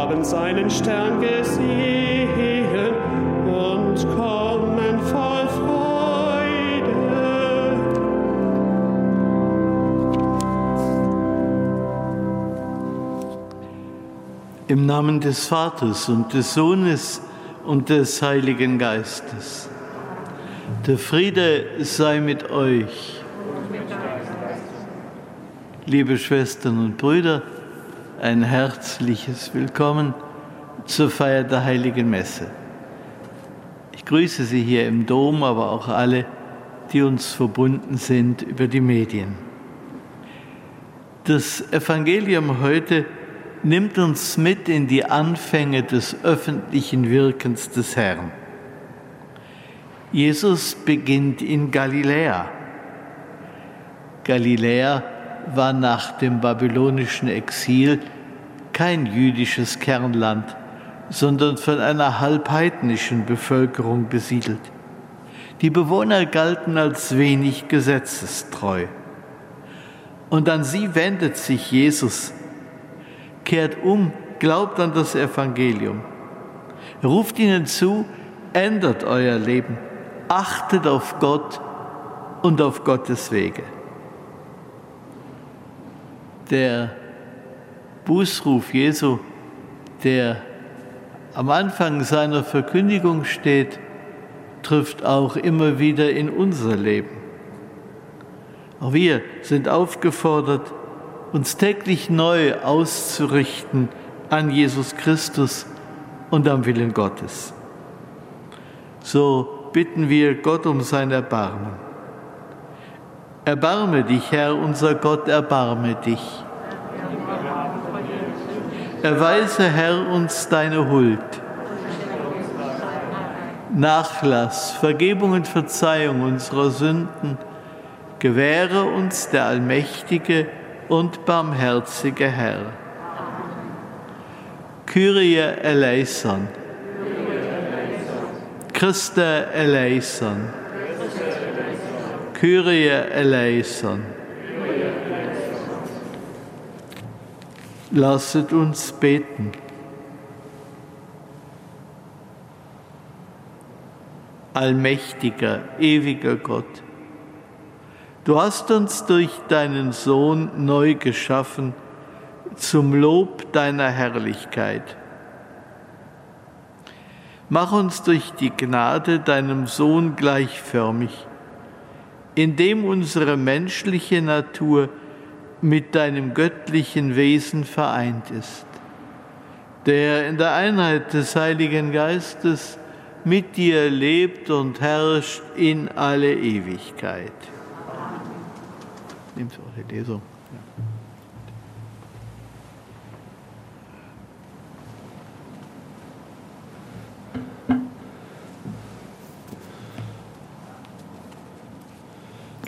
haben seinen Stern gesehen und kommen voll Freude. Im Namen des Vaters und des Sohnes und des Heiligen Geistes. Der Friede sei mit euch. Liebe Schwestern und Brüder, ein herzliches Willkommen zur Feier der Heiligen Messe. Ich grüße Sie hier im Dom, aber auch alle, die uns verbunden sind über die Medien. Das Evangelium heute nimmt uns mit in die Anfänge des öffentlichen Wirkens des Herrn. Jesus beginnt in Galiläa. Galiläa war nach dem babylonischen Exil kein jüdisches Kernland, sondern von einer halbheidnischen Bevölkerung besiedelt. Die Bewohner galten als wenig gesetzestreu. Und an sie wendet sich Jesus, kehrt um, glaubt an das Evangelium, ruft ihnen zu, ändert euer Leben, achtet auf Gott und auf Gottes Wege. Der Bußruf Jesu, der am Anfang seiner Verkündigung steht, trifft auch immer wieder in unser Leben. Auch wir sind aufgefordert, uns täglich neu auszurichten an Jesus Christus und am Willen Gottes. So bitten wir Gott um sein Erbarmen. Erbarme dich, Herr, unser Gott, erbarme dich. Erweise, Herr, uns deine Huld. Nachlass, Vergebung und Verzeihung unserer Sünden gewähre uns der allmächtige und barmherzige Herr. Kyrie eleison. Christe eleison. Kyrie eleison. Lasset uns beten. Allmächtiger, ewiger Gott, du hast uns durch deinen Sohn neu geschaffen zum Lob deiner Herrlichkeit. Mach uns durch die Gnade deinem Sohn gleichförmig, indem unsere menschliche Natur mit deinem göttlichen Wesen vereint ist, der in der Einheit des Heiligen Geistes mit dir lebt und herrscht in alle Ewigkeit. Nehmt eure Lesung.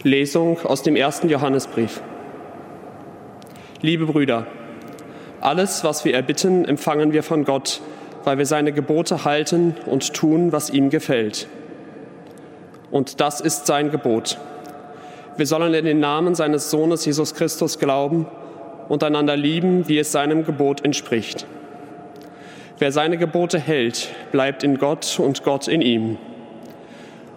Lesung aus dem ersten Johannesbrief. Liebe Brüder, alles, was wir erbitten, empfangen wir von Gott, weil wir seine Gebote halten und tun, was ihm gefällt. Und das ist sein Gebot. Wir sollen in den Namen seines Sohnes Jesus Christus glauben und einander lieben, wie es seinem Gebot entspricht. Wer seine Gebote hält, bleibt in Gott und Gott in ihm.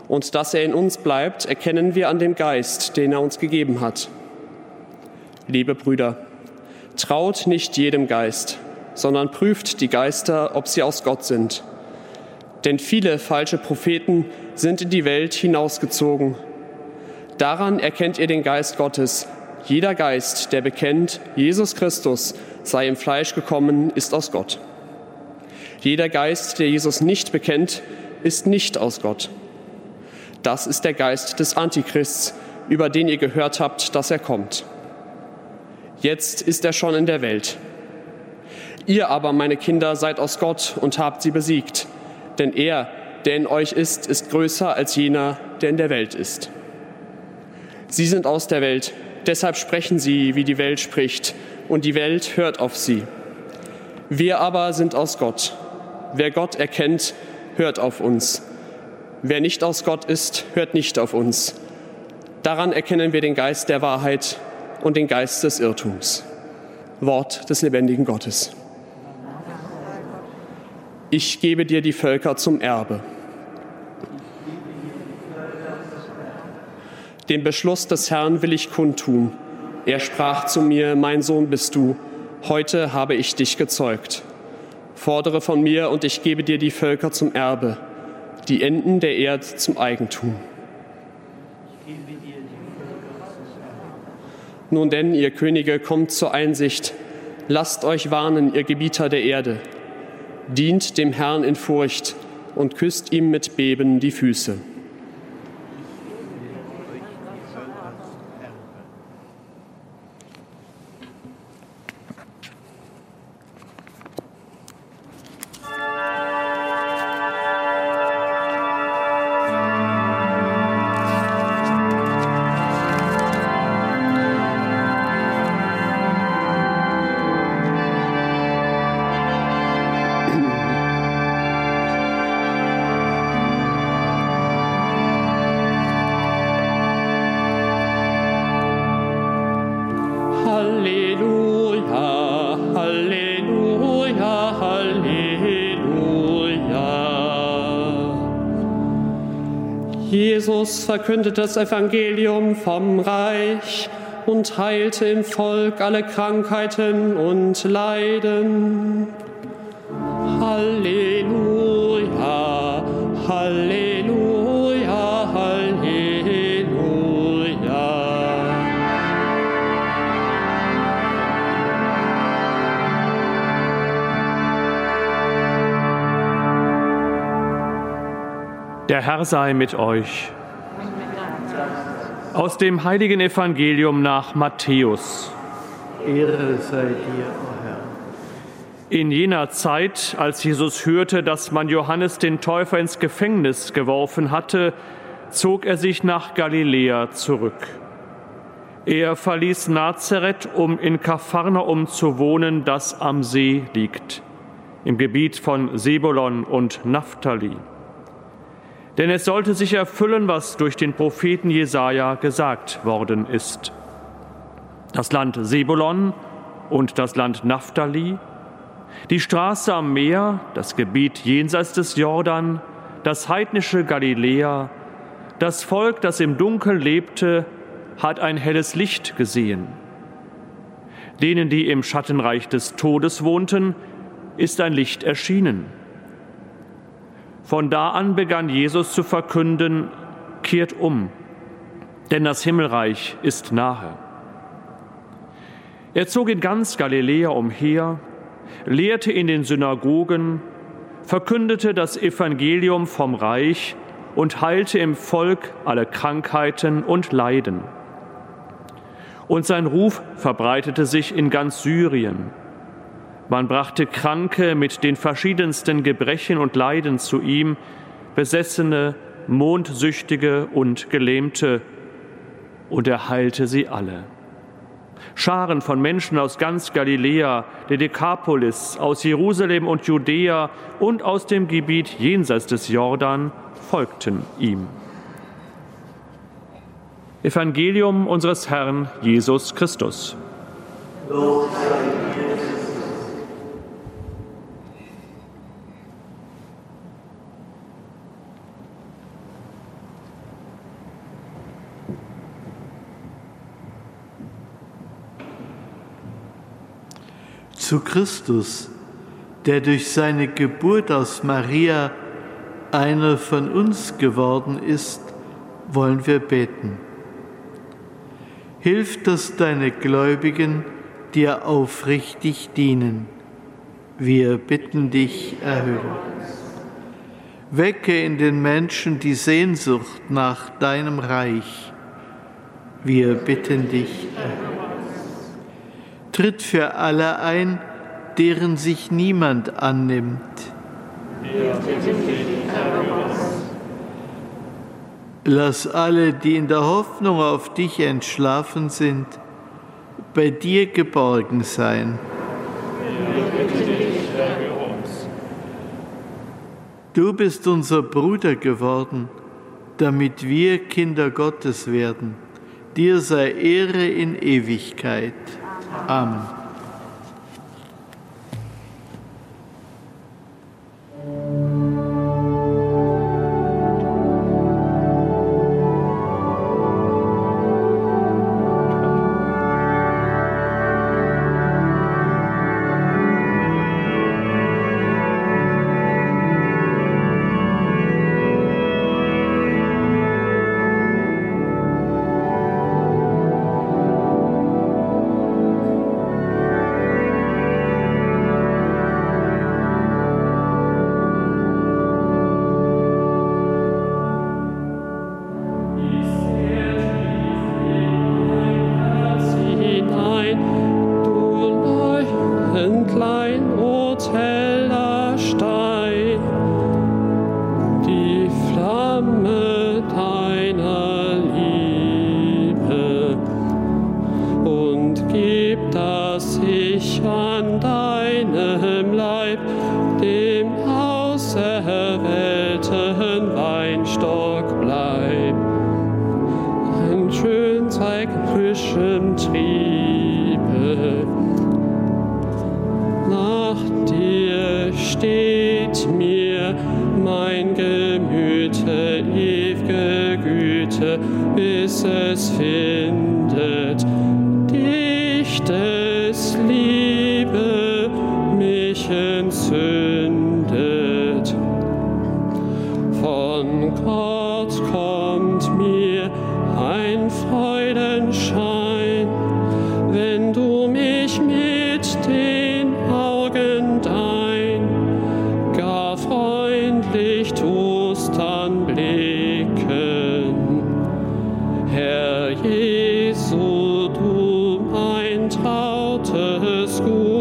Und dass er in uns bleibt, erkennen wir an dem Geist, den er uns gegeben hat. Liebe Brüder, traut nicht jedem Geist, sondern prüft die Geister, ob sie aus Gott sind. Denn viele falsche Propheten sind in die Welt hinausgezogen. Daran erkennt ihr den Geist Gottes. Jeder Geist, der bekennt, Jesus Christus sei im Fleisch gekommen, ist aus Gott. Jeder Geist, der Jesus nicht bekennt, ist nicht aus Gott. Das ist der Geist des Antichrists, über den ihr gehört habt, dass er kommt. Jetzt ist er schon in der Welt. Ihr aber, meine Kinder, seid aus Gott und habt sie besiegt. Denn er, der in euch ist, ist größer als jener, der in der Welt ist. Sie sind aus der Welt, deshalb sprechen sie, wie die Welt spricht, und die Welt hört auf sie. Wir aber sind aus Gott. Wer Gott erkennt, hört auf uns. Wer nicht aus Gott ist, hört nicht auf uns. Daran erkennen wir den Geist der Wahrheit und den Geist des Irrtums. Wort des lebendigen Gottes. Ich gebe dir die Völker zum Erbe. Den Beschluss des Herrn will ich kundtun. Er sprach zu mir, mein Sohn bist du, heute habe ich dich gezeugt. Fordere von mir und ich gebe dir die Völker zum Erbe, die Enden der Erde zum Eigentum. Nun denn, ihr Könige, kommt zur Einsicht, lasst euch warnen, ihr Gebieter der Erde, dient dem Herrn in Furcht und küsst ihm mit Beben die Füße. Verkündete das Evangelium vom Reich und heilte im Volk alle Krankheiten und Leiden. Halleluja, Halleluja, Halleluja. Der Herr sei mit euch. Aus dem heiligen Evangelium nach Matthäus. Ehre sei dir, o Herr. In jener Zeit, als Jesus hörte, dass man Johannes den Täufer ins Gefängnis geworfen hatte, zog er sich nach Galiläa zurück. Er verließ Nazareth, um in Kapharnaum zu wohnen, das am See liegt, im Gebiet von Sebulon und Naphtali. Denn es sollte sich erfüllen, was durch den Propheten Jesaja gesagt worden ist. Das Land Sebulon und das Land Naphtali, die Straße am Meer, das Gebiet jenseits des Jordan, das heidnische Galiläa, das Volk, das im Dunkeln lebte, hat ein helles Licht gesehen. Denen, die im Schattenreich des Todes wohnten, ist ein Licht erschienen. Von da an begann Jesus zu verkünden, kehrt um, denn das Himmelreich ist nahe. Er zog in ganz Galiläa umher, lehrte in den Synagogen, verkündete das Evangelium vom Reich und heilte im Volk alle Krankheiten und Leiden. Und sein Ruf verbreitete sich in ganz Syrien. Man brachte Kranke mit den verschiedensten Gebrechen und Leiden zu ihm, Besessene, Mondsüchtige und Gelähmte, und er heilte sie alle. Scharen von Menschen aus ganz Galiläa, der Dekapolis, aus Jerusalem und Judäa und aus dem Gebiet jenseits des Jordan folgten ihm. Evangelium unseres Herrn Jesus Christus. Lob zu Christus, der durch seine Geburt aus Maria einer von uns geworden ist, wollen wir beten. Hilf, dass deine Gläubigen dir aufrichtig dienen. Wir bitten dich, erhöre. Wecke in den Menschen die Sehnsucht nach deinem Reich. Wir bitten dich, erhöre tritt für alle ein, deren sich niemand annimmt. Lass alle, die in der Hoffnung auf dich entschlafen sind, bei dir geborgen sein. Du bist unser Bruder geworden, damit wir Kinder Gottes werden. Dir sei Ehre in Ewigkeit. Amen. Jesu, du mein trautes Gut,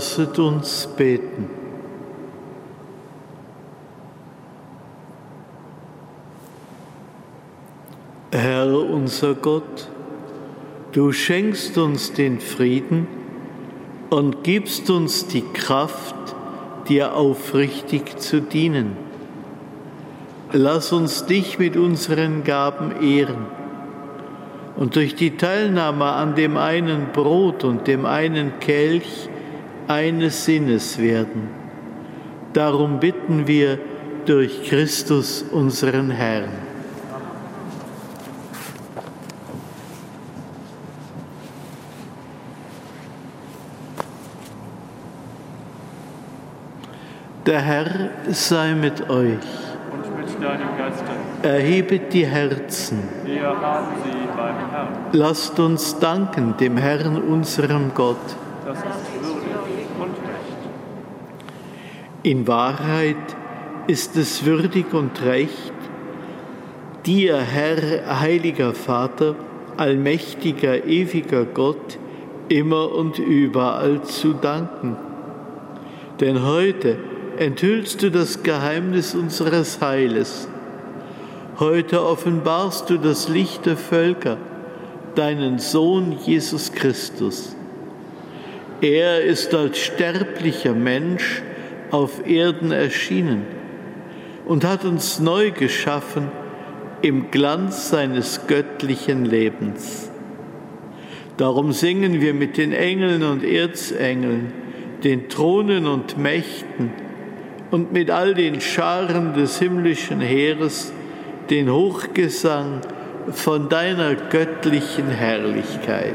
Lasset uns beten. Herr unser Gott, du schenkst uns den Frieden und gibst uns die Kraft, dir aufrichtig zu dienen. Lass uns dich mit unseren Gaben ehren und durch die Teilnahme an dem einen Brot und dem einen Kelch eines Sinnes werden. Darum bitten wir durch Christus unseren Herrn. Der Herr sei mit euch. und mit deinem Geiste. Erhebet die Herzen. Wir haben sie beim Herrn. Lasst uns danken dem Herrn, unserem Gott. Das ist würdig und recht. In Wahrheit ist es würdig und recht, dir, Herr, heiliger Vater, allmächtiger, ewiger Gott, immer und überall zu danken. Denn heute enthüllst du das Geheimnis unseres Heiles. Heute offenbarst du das Licht der Völker, deinen Sohn Jesus Christus. Er ist als sterblicher Mensch auf Erden erschienen und hat uns neu geschaffen im Glanz seines göttlichen Lebens. Darum singen wir mit den Engeln und Erzengeln, den Thronen und Mächten und mit all den Scharen des himmlischen Heeres den Hochgesang von deiner göttlichen Herrlichkeit.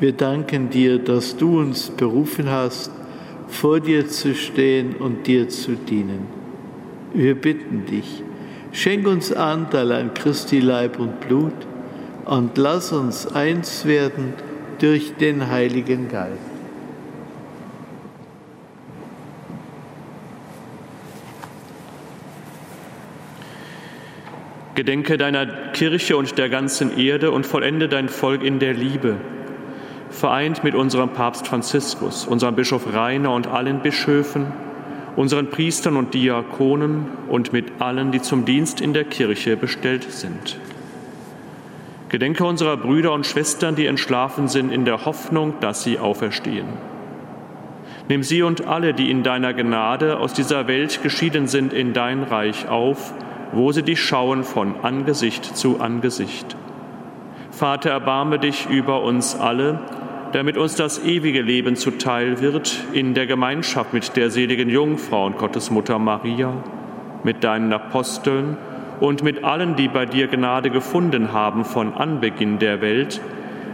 wir danken dir, dass du uns berufen hast, vor dir zu stehen und dir zu dienen. Wir bitten dich, schenk uns Anteil an Christi Leib und Blut und lass uns eins werden durch den Heiligen Geist. Gedenke deiner Kirche und der ganzen Erde und vollende dein Volk in der Liebe vereint mit unserem Papst Franziskus, unserem Bischof Rainer und allen Bischöfen, unseren Priestern und Diakonen und mit allen, die zum Dienst in der Kirche bestellt sind. Gedenke unserer Brüder und Schwestern, die entschlafen sind, in der Hoffnung, dass sie auferstehen. Nimm sie und alle, die in deiner Gnade aus dieser Welt geschieden sind, in dein Reich auf, wo sie dich schauen von Angesicht zu Angesicht. Vater, erbarme dich über uns alle damit uns das ewige Leben zuteil wird in der Gemeinschaft mit der seligen Jungfrau und Gottesmutter Maria, mit deinen Aposteln und mit allen, die bei dir Gnade gefunden haben von Anbeginn der Welt,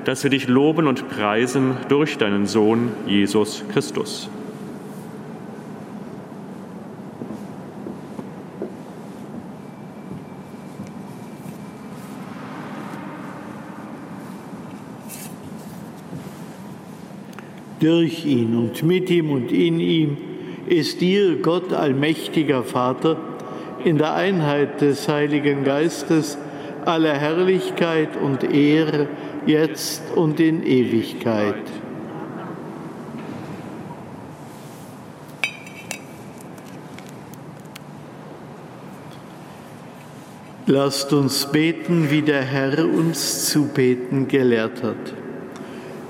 dass wir dich loben und preisen durch deinen Sohn Jesus Christus. Durch ihn und mit ihm und in ihm ist dir, Gott allmächtiger Vater, in der Einheit des Heiligen Geistes aller Herrlichkeit und Ehre, jetzt und in Ewigkeit. Lasst uns beten, wie der Herr uns zu beten gelehrt hat.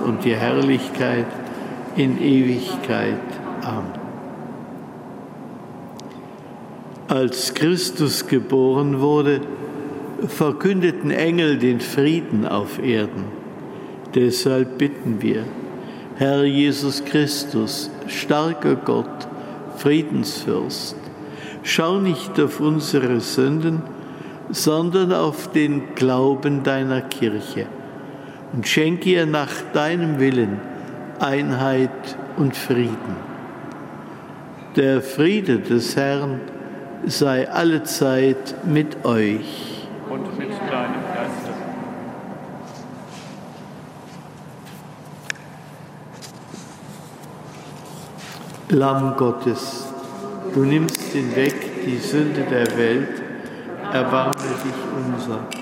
und die Herrlichkeit in Ewigkeit. Amen. Als Christus geboren wurde, verkündeten Engel den Frieden auf Erden. Deshalb bitten wir, Herr Jesus Christus, starker Gott, Friedensfürst, schau nicht auf unsere Sünden, sondern auf den Glauben deiner Kirche und schenke ihr nach deinem Willen Einheit und Frieden. Der Friede des Herrn sei allezeit mit euch. Und mit deinem Geiste. Lamm Gottes, du nimmst hinweg die Sünde der Welt, erbarme dich unser.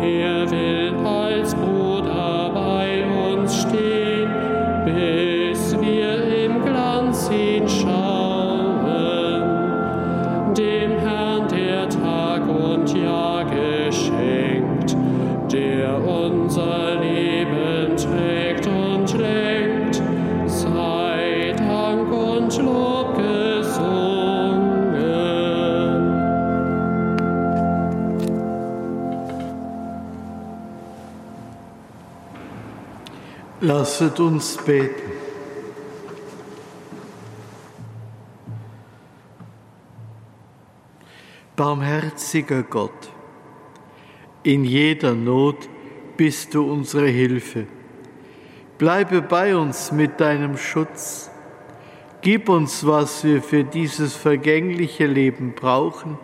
have Lasset uns beten. Barmherziger Gott, in jeder Not bist du unsere Hilfe. Bleibe bei uns mit deinem Schutz. Gib uns, was wir für dieses vergängliche Leben brauchen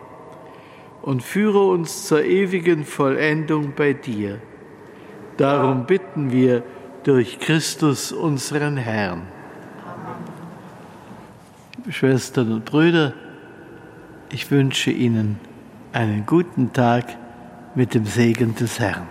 und führe uns zur ewigen Vollendung bei dir. Darum bitten wir durch Christus unseren Herrn. Schwestern und Brüder, ich wünsche Ihnen einen guten Tag mit dem Segen des Herrn.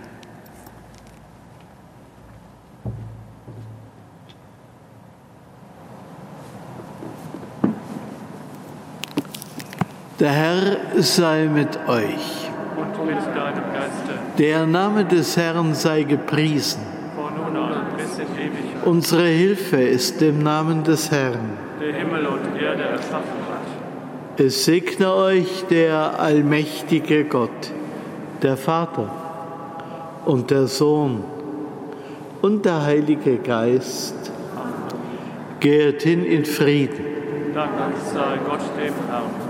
Der Herr sei mit euch. Und mit deinem Geiste. Der Name des Herrn sei gepriesen. Von nun an bis in Ewigkeit. Unsere Hilfe ist im Namen des Herrn. Der Himmel und Erde erschaffen hat. Es segne euch der allmächtige Gott, der Vater und der Sohn und der Heilige Geist. Geht hin in Frieden. Dank sei Gott dem Herrn.